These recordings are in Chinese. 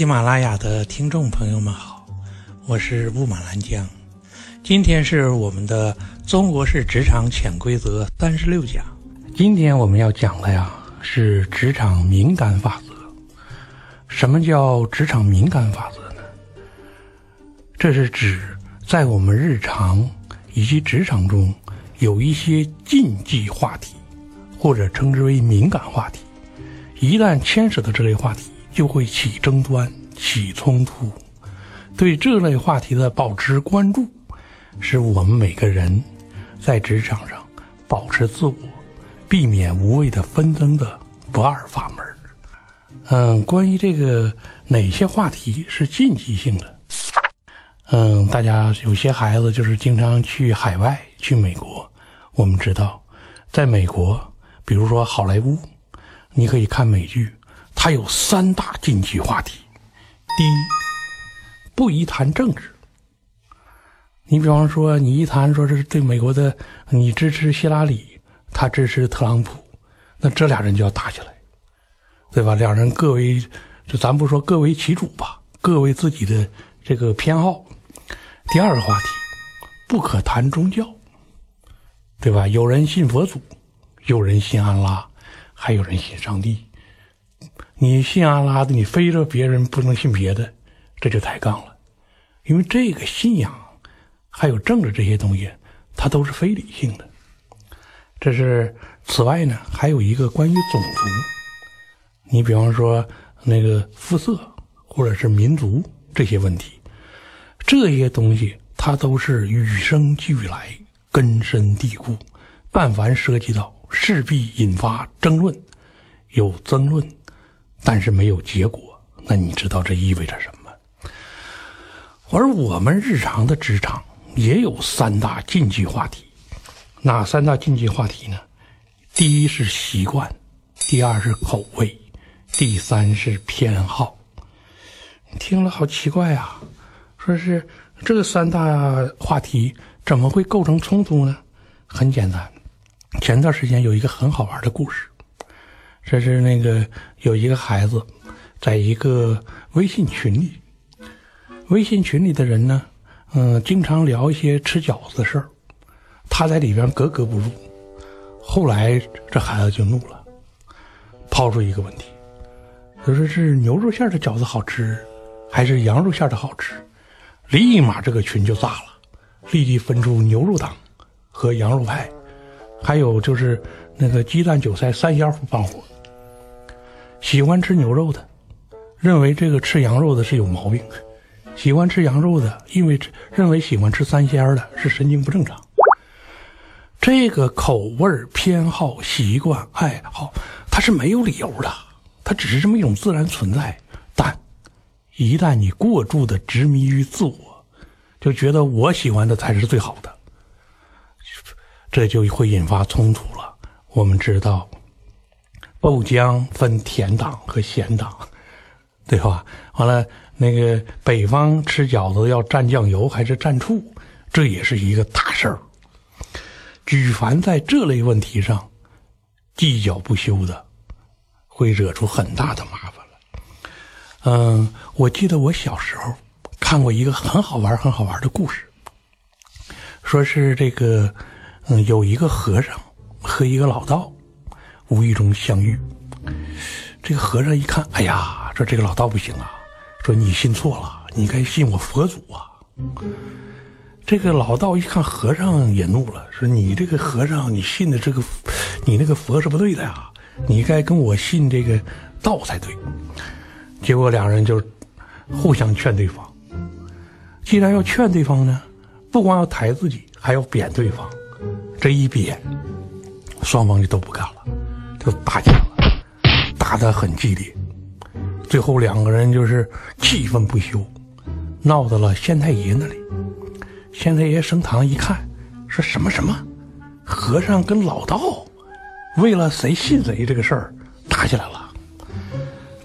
喜马拉雅的听众朋友们好，我是雾满兰江。今天是我们的中国式职场潜规则三十六讲。今天我们要讲的呀是职场敏感法则。什么叫职场敏感法则呢？这是指在我们日常以及职场中有一些禁忌话题，或者称之为敏感话题。一旦牵涉到这类话题，就会起争端、起冲突。对这类话题的保持关注，是我们每个人在职场上保持自我、避免无谓的纷争的不二法门。嗯，关于这个哪些话题是禁忌性的？嗯，大家有些孩子就是经常去海外，去美国。我们知道，在美国，比如说好莱坞，你可以看美剧，它有三大禁忌话题。第一，不宜谈政治。你比方说，你一谈说这是对美国的，你支持希拉里，他支持特朗普，那这俩人就要打起来，对吧？两人各为，就咱不说各为其主吧，各为自己的这个偏好。第二个话题，不可谈宗教，对吧？有人信佛祖，有人信安拉，还有人信上帝。你信阿拉的，你非说别人不能信别的，这就抬杠了。因为这个信仰还有政治这些东西，它都是非理性的。这是此外呢，还有一个关于种族，你比方说那个肤色或者是民族这些问题。这些东西它都是与生俱来、根深蒂固，但凡涉及到，势必引发争论，有争论，但是没有结果。那你知道这意味着什么？而我们日常的职场也有三大禁忌话题，哪三大禁忌话题呢？第一是习惯，第二是口味，第三是偏好。听了好奇怪啊！说是这三大话题怎么会构成冲突呢？很简单，前段时间有一个很好玩的故事，这是那个有一个孩子，在一个微信群里，微信群里的人呢，嗯，经常聊一些吃饺子的事儿，他在里边格格不入。后来这孩子就怒了，抛出一个问题，他说是牛肉馅的饺子好吃，还是羊肉馅的好吃？立马这个群就炸了，立即分出牛肉党和羊肉派，还有就是那个鸡蛋韭菜三小帮伙。喜欢吃牛肉的，认为这个吃羊肉的是有毛病；喜欢吃羊肉的，因为认为喜欢吃三鲜的是神经不正常。这个口味偏好、习惯、爱好，它是没有理由的，它只是这么一种自然存在。但一旦你过度的执迷于自我，就觉得我喜欢的才是最好的，这就会引发冲突了。我们知道，豆浆分甜党和咸党，对吧？完了，那个北方吃饺子要蘸酱油还是蘸醋，这也是一个大事儿。举凡在这类问题上计较不休的，会惹出很大的麻烦。嗯，我记得我小时候看过一个很好玩、很好玩的故事，说是这个，嗯，有一个和尚和一个老道无意中相遇。这个和尚一看，哎呀，说这个老道不行啊，说你信错了，你该信我佛祖啊。这个老道一看和尚也怒了，说你这个和尚，你信的这个，你那个佛是不对的呀，你该跟我信这个道才对。结果两人就互相劝对方。既然要劝对方呢，不光要抬自己，还要贬对方。这一贬，双方就都不干了，就打起来了，打得很激烈。最后两个人就是气愤不休，闹到了县太爷那里。县太爷升堂一看，说什么什么，和尚跟老道为了谁信谁这个事儿打起来了。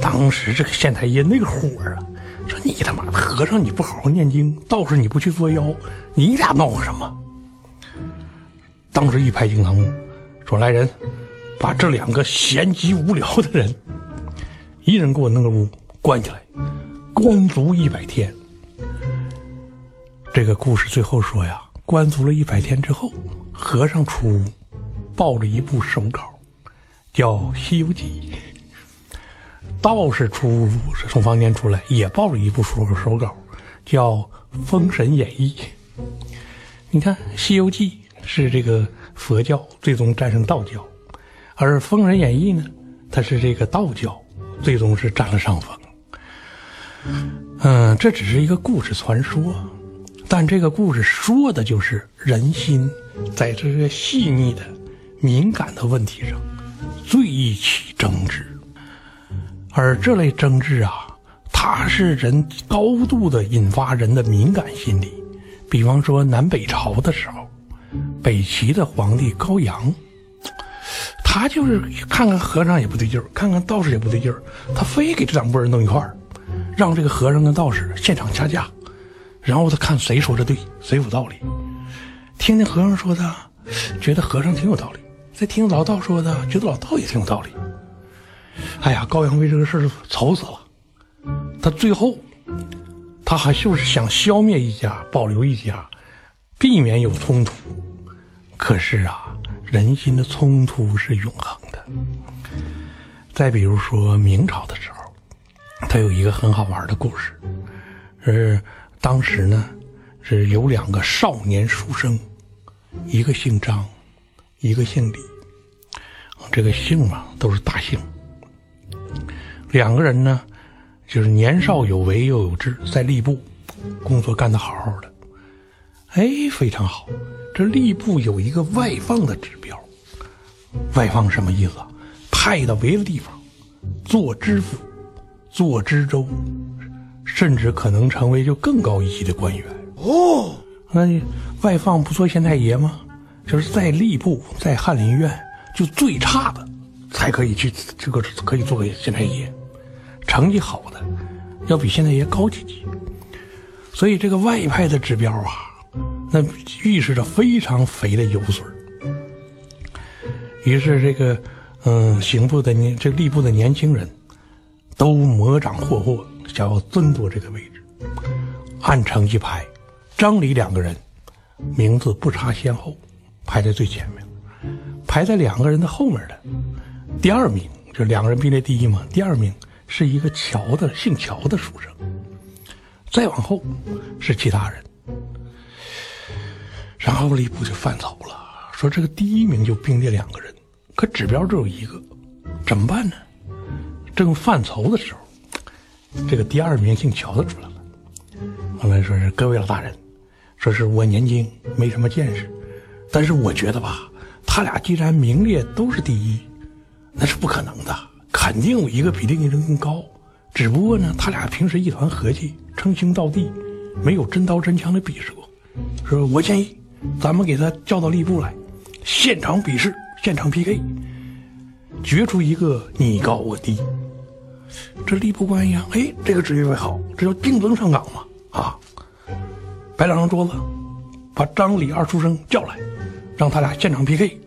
当时这个县太爷那个火啊，说你他妈的和尚你不好好念经，道士你不去作妖，你俩闹什么？当时一拍惊堂木，说来人，把这两个闲极无聊的人，一人给我弄个屋关起来，关足一百天。这个故事最后说呀，关足了一百天之后，和尚出屋，抱着一部手稿，叫《西游记》。道士出从房间出来，也抱着一部手手稿，叫《封神演义》。你看，《西游记》是这个佛教最终战胜道教，而《封神演义》呢，它是这个道教最终是占了上风。嗯，这只是一个故事传说，但这个故事说的就是人心在这个细腻的、敏感的问题上最易起争执。而这类争执啊，它是人高度的引发人的敏感心理。比方说南北朝的时候，北齐的皇帝高阳，他就是看看和尚也不对劲儿，看看道士也不对劲儿，他非给这两拨人弄一块儿，让这个和尚跟道士现场掐架，然后他看谁说的对，谁有道理。听听和尚说的，觉得和尚挺有道理；再听老道说的，觉得老道也挺有道理。哎呀，高阳为这个事儿愁死了。他最后，他还就是想消灭一家，保留一家，避免有冲突。可是啊，人心的冲突是永恒的。再比如说明朝的时候，他有一个很好玩的故事，是当时呢是有两个少年书生，一个姓张，一个姓李，这个姓嘛都是大姓。两个人呢，就是年少有为又有志，在吏部工作干得好好的，哎，非常好。这吏部有一个外放的指标，外放什么意思？派到别的地方做知府、做知州，甚至可能成为就更高一级的官员。哦，那外放不做县太爷吗？就是在吏部、在翰林院，就最差的才可以去这个可以做个县太爷。成绩好的要比县太爷高几级，所以这个外派的指标啊，那预示着非常肥的油水于是这个嗯，刑部的年这吏部的年轻人，都魔掌霍霍，想要争夺这个位置。按成绩排，张李两个人名字不差先后，排在最前面。排在两个人的后面的第二名，就两个人并列第一嘛，第二名。是一个乔的姓乔的书生，再往后是其他人，然后吏部就犯愁了，说这个第一名就并列两个人，可指标只有一个，怎么办呢？正犯愁的时候，这个第二名姓乔的出来了，后来说是各位老大人，说是我年轻没什么见识，但是我觉得吧，他俩既然名列都是第一，那是不可能的。肯定有一个比另一人更高，只不过呢，他俩平时一团和气，称兄道弟，没有真刀真枪的比试过。说我建议，咱们给他叫到吏部来，现场比试，现场 PK，决出一个你高我低。这吏部官一样，哎，这个职业好，这叫竞争上岗嘛啊！摆两张桌子，把张李二书生叫来，让他俩现场 PK。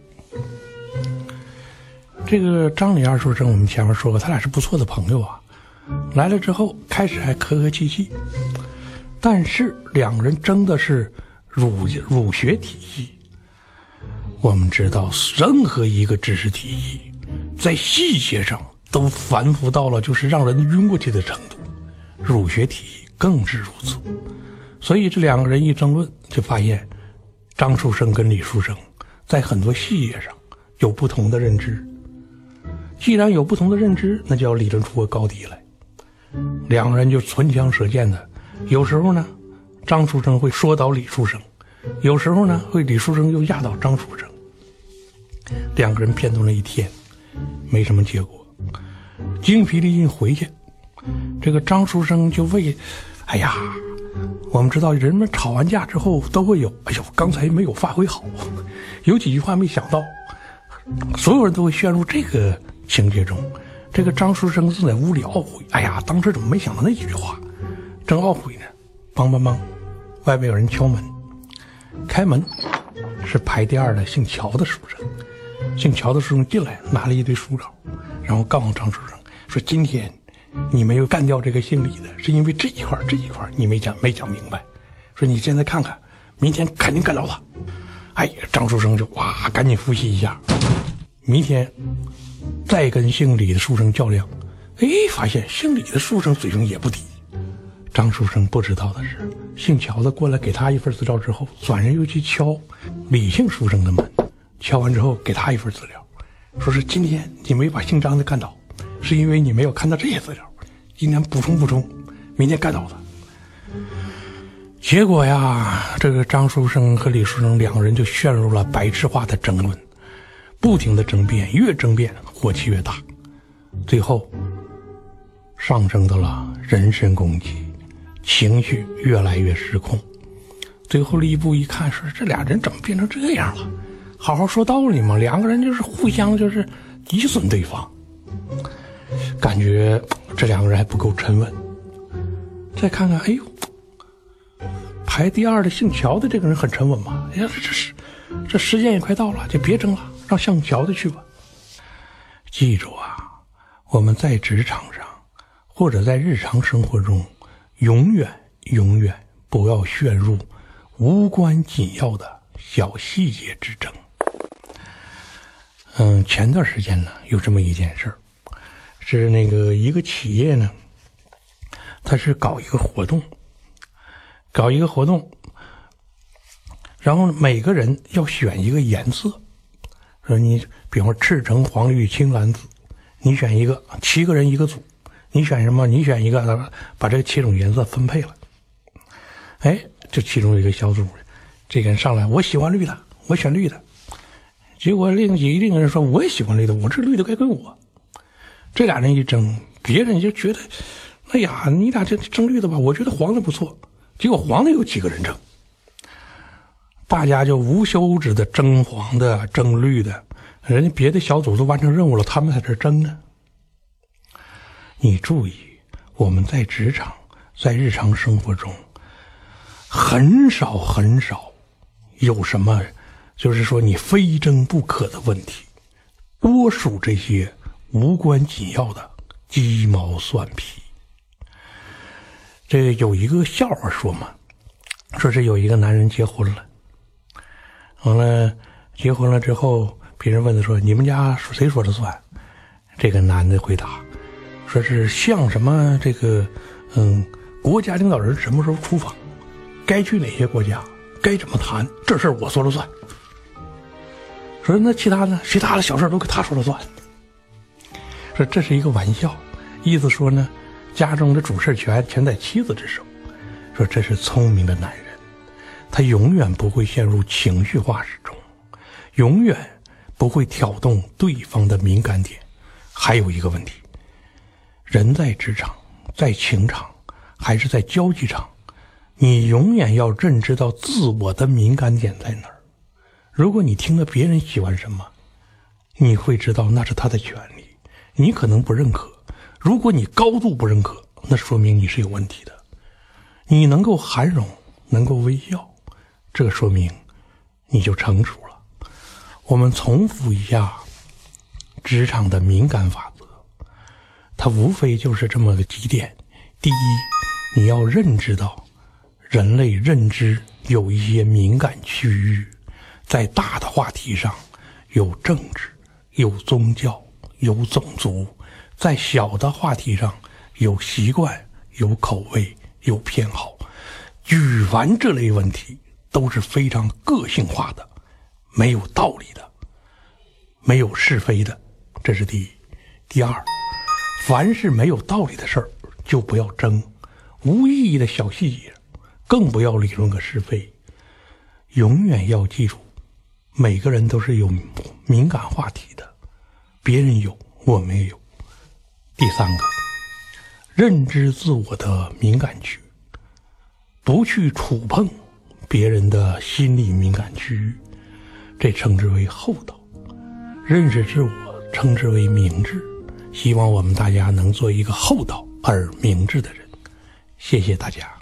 这个张李二书生，我们前面说过，他俩是不错的朋友啊。来了之后，开始还客客气气，但是两人争的是儒儒学体系。我们知道，任何一个知识体系，在细节上都繁复到了就是让人晕过去的程度，儒学体系更是如此。所以这两个人一争论，就发现张书生跟李书生在很多细节上有不同的认知。既然有不同的认知，那就要理论出个高低来。两个人就唇枪舌剑的，有时候呢，张书生会说倒李书生，有时候呢，会李书生又压倒张书生。两个人辩论了一天，没什么结果，精疲力尽回去。这个张书生就为，哎呀，我们知道人们吵完架之后都会有，哎呦，刚才没有发挥好，有几句话没想到，所有人都会陷入这个。情节中，这个张书生正在屋里懊悔。哎呀，当时怎么没想到那几句话？正懊悔呢，梆梆梆，外面有人敲门。开门，是排第二的姓乔的书生。姓乔的书生进来，拿了一堆书稿，然后告诉张书生说：“今天你没有干掉这个姓李的，是因为这一块这一块你没讲没讲明白。说你现在看看，明天肯定干掉他。哎呀，张书生就哇，赶紧复习一下，明天再跟姓李的书生较量。哎，发现姓李的书生水平也不低。张书生不知道的是，姓乔的过来给他一份资料之后，转身又去敲李姓书生的门，敲完之后给他一份资料，说是今天你没把姓张的干倒，是因为你没有看到这些资料，今天补充补充，明天干倒他。结果呀，这个张书生和李书生两个人就陷入了白痴化的争论，不停的争辩，越争辩火气越大，最后上升到了人身攻击。情绪越来越失控，最后吏部一看，说：“这俩人怎么变成这样了？好好说道理嘛！两个人就是互相就是击损对方，感觉这两个人还不够沉稳。再看看，哎呦，排第二的姓乔的这个人很沉稳嘛。呀，这是这时间也快到了，就别争了，让姓乔的去吧。记住啊，我们在职场上或者在日常生活中。”永远永远不要陷入无关紧要的小细节之争。嗯，前段时间呢，有这么一件事儿，是那个一个企业呢，他是搞一个活动，搞一个活动，然后每个人要选一个颜色，说你比方赤橙黄绿青蓝紫，你选一个，七个人一个组。你选什么？你选一个，把这七种颜色分配了。哎，就其中一个小组，这个人上来，我喜欢绿的，我选绿的。结果另一另一个人说，我也喜欢绿的，我这绿的该归我。这俩人一争，别人就觉得，哎呀，你俩这争绿的吧，我觉得黄的不错。结果黄的有几个人争，大家就无休止的争黄的，争绿的。人家别的小组都完成任务了，他们在这争呢。你注意，我们在职场，在日常生活中，很少很少有什么，就是说你非争不可的问题。多数这些无关紧要的鸡毛蒜皮。这有一个笑话说嘛，说是有一个男人结婚了，完了结婚了之后，别人问他说：“你们家谁说了算？”这个男的回答。说是像什么这个，嗯，国家领导人什么时候出访，该去哪些国家，该怎么谈，这事儿我说了算。说那其他呢？其他的小事都给他说了算。说这是一个玩笑，意思说呢，家中的主事权全在妻子之手。说这是聪明的男人，他永远不会陷入情绪化之中，永远不会挑动对方的敏感点。还有一个问题。人在职场，在情场，还是在交际场，你永远要认知到自我的敏感点在哪儿。如果你听了别人喜欢什么，你会知道那是他的权利，你可能不认可。如果你高度不认可，那说明你是有问题的。你能够含容，能够微笑，这说明你就成熟了。我们重复一下职场的敏感法。它无非就是这么个几点：第一，你要认知到，人类认知有一些敏感区域，在大的话题上有政治、有宗教、有种族；在小的话题上有习惯、有口味、有偏好。语完这类问题都是非常个性化的，没有道理的，没有是非的，这是第一。第二。凡是没有道理的事儿，就不要争；无意义的小细节，更不要理论个是非。永远要记住，每个人都是有敏感话题的，别人有，我没有。第三个，认知自我的敏感区，不去触碰别人的心理敏感区域，这称之为厚道；认识自我，称之为明智。希望我们大家能做一个厚道而明智的人，谢谢大家。